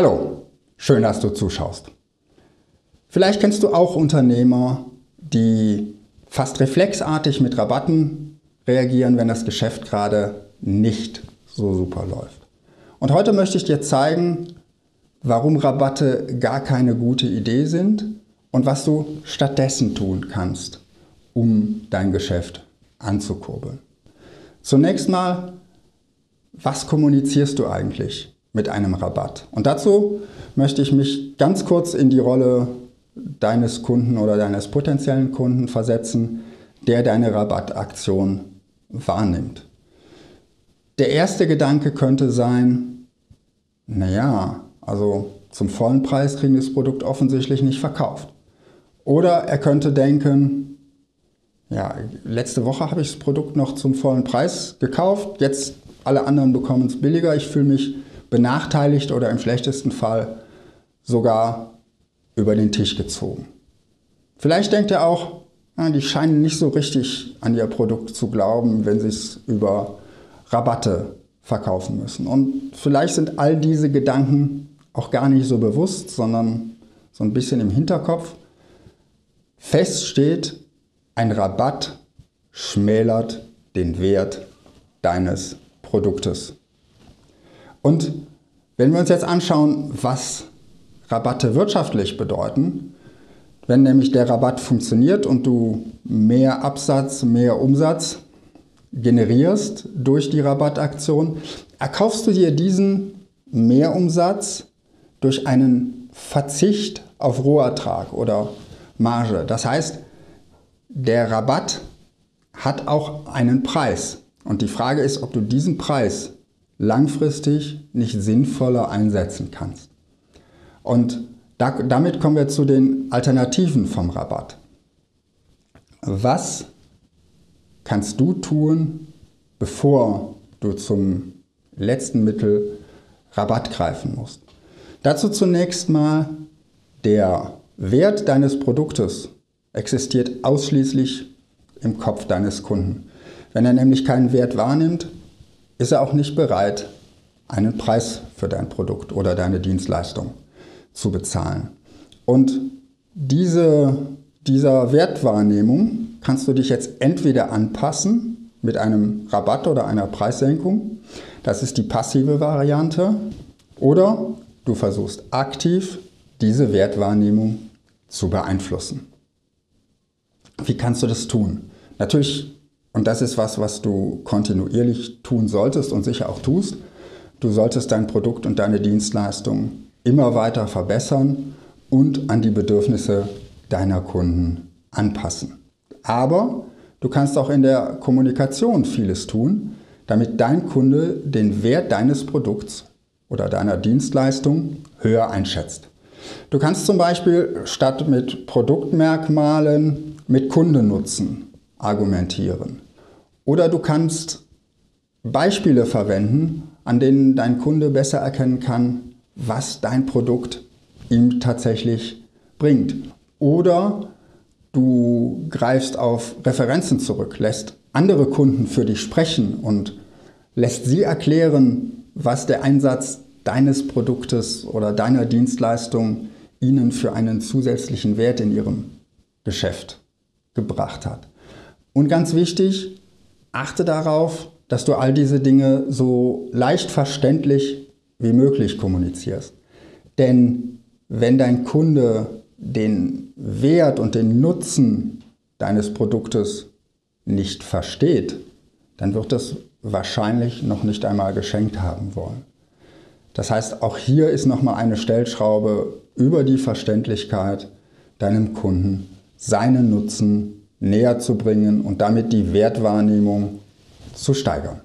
Hallo, schön, dass du zuschaust. Vielleicht kennst du auch Unternehmer, die fast reflexartig mit Rabatten reagieren, wenn das Geschäft gerade nicht so super läuft. Und heute möchte ich dir zeigen, warum Rabatte gar keine gute Idee sind und was du stattdessen tun kannst, um dein Geschäft anzukurbeln. Zunächst mal, was kommunizierst du eigentlich mit einem Rabatt? Und dazu möchte ich mich ganz kurz in die Rolle deines Kunden oder deines potenziellen Kunden versetzen, der deine Rabattaktion wahrnimmt. Der erste Gedanke könnte sein, naja, also zum vollen Preis kriegen das Produkt offensichtlich nicht verkauft. Oder er könnte denken, ja, letzte Woche habe ich das Produkt noch zum vollen Preis gekauft, jetzt alle anderen bekommen es billiger, ich fühle mich benachteiligt oder im schlechtesten Fall sogar über den Tisch gezogen. Vielleicht denkt er auch, ja, die scheinen nicht so richtig an ihr Produkt zu glauben, wenn sie es über Rabatte verkaufen müssen. Und vielleicht sind all diese Gedanken auch gar nicht so bewusst, sondern so ein bisschen im Hinterkopf. Fest steht, ein Rabatt schmälert den Wert deines Produktes. Und wenn wir uns jetzt anschauen, was Rabatte wirtschaftlich bedeuten, wenn nämlich der Rabatt funktioniert und du mehr Absatz, mehr Umsatz generierst durch die Rabattaktion, erkaufst du dir diesen Mehrumsatz durch einen Verzicht auf Rohertrag oder Marge. Das heißt, der Rabatt hat auch einen Preis. Und die Frage ist, ob du diesen Preis langfristig nicht sinnvoller einsetzen kannst. Und da, damit kommen wir zu den Alternativen vom Rabatt. Was kannst du tun, bevor du zum letzten Mittel Rabatt greifen musst? Dazu zunächst mal der Wert deines Produktes existiert ausschließlich im Kopf deines Kunden. Wenn er nämlich keinen Wert wahrnimmt, ist er auch nicht bereit, einen Preis für dein Produkt oder deine Dienstleistung zu bezahlen. Und diese, dieser Wertwahrnehmung kannst du dich jetzt entweder anpassen mit einem Rabatt oder einer Preissenkung. Das ist die passive Variante. Oder du versuchst aktiv diese Wertwahrnehmung zu beeinflussen. Wie kannst du das tun? Natürlich, und das ist was, was du kontinuierlich tun solltest und sicher auch tust, du solltest dein Produkt und deine Dienstleistung immer weiter verbessern und an die Bedürfnisse deiner Kunden anpassen. Aber du kannst auch in der Kommunikation vieles tun, damit dein Kunde den Wert deines Produkts oder deiner Dienstleistung höher einschätzt. Du kannst zum Beispiel statt mit Produktmerkmalen mit Kundennutzen argumentieren. Oder du kannst Beispiele verwenden, an denen dein Kunde besser erkennen kann, was dein Produkt ihm tatsächlich bringt. Oder du greifst auf Referenzen zurück, lässt andere Kunden für dich sprechen und lässt sie erklären, was der Einsatz deines Produktes oder deiner Dienstleistung ihnen für einen zusätzlichen Wert in ihrem Geschäft gebracht hat. Und ganz wichtig, achte darauf, dass du all diese Dinge so leicht verständlich wie möglich kommunizierst. Denn wenn dein Kunde den Wert und den Nutzen deines Produktes nicht versteht, dann wird es wahrscheinlich noch nicht einmal geschenkt haben wollen. Das heißt, auch hier ist nochmal eine Stellschraube über die Verständlichkeit deinem Kunden seinen Nutzen näher zu bringen und damit die Wertwahrnehmung zu steigern.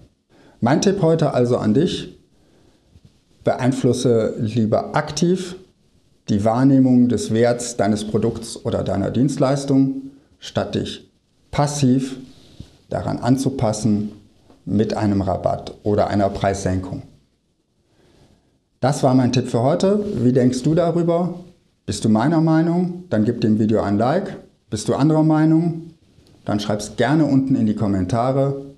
Mein Tipp heute also an dich, beeinflusse lieber aktiv die Wahrnehmung des Werts deines Produkts oder deiner Dienstleistung, statt dich passiv daran anzupassen mit einem Rabatt oder einer Preissenkung. Das war mein Tipp für heute. Wie denkst du darüber? Bist du meiner Meinung? Dann gib dem Video ein Like. Bist du anderer Meinung? Dann schreib es gerne unten in die Kommentare.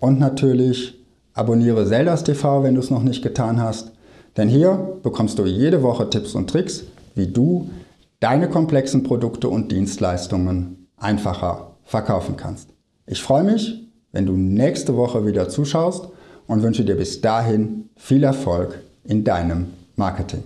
Und natürlich abonniere Zeldas TV, wenn du es noch nicht getan hast, Denn hier bekommst du jede Woche Tipps und Tricks, wie du deine komplexen Produkte und Dienstleistungen einfacher verkaufen kannst. Ich freue mich, wenn du nächste Woche wieder zuschaust und wünsche dir bis dahin viel Erfolg in deinem Marketing.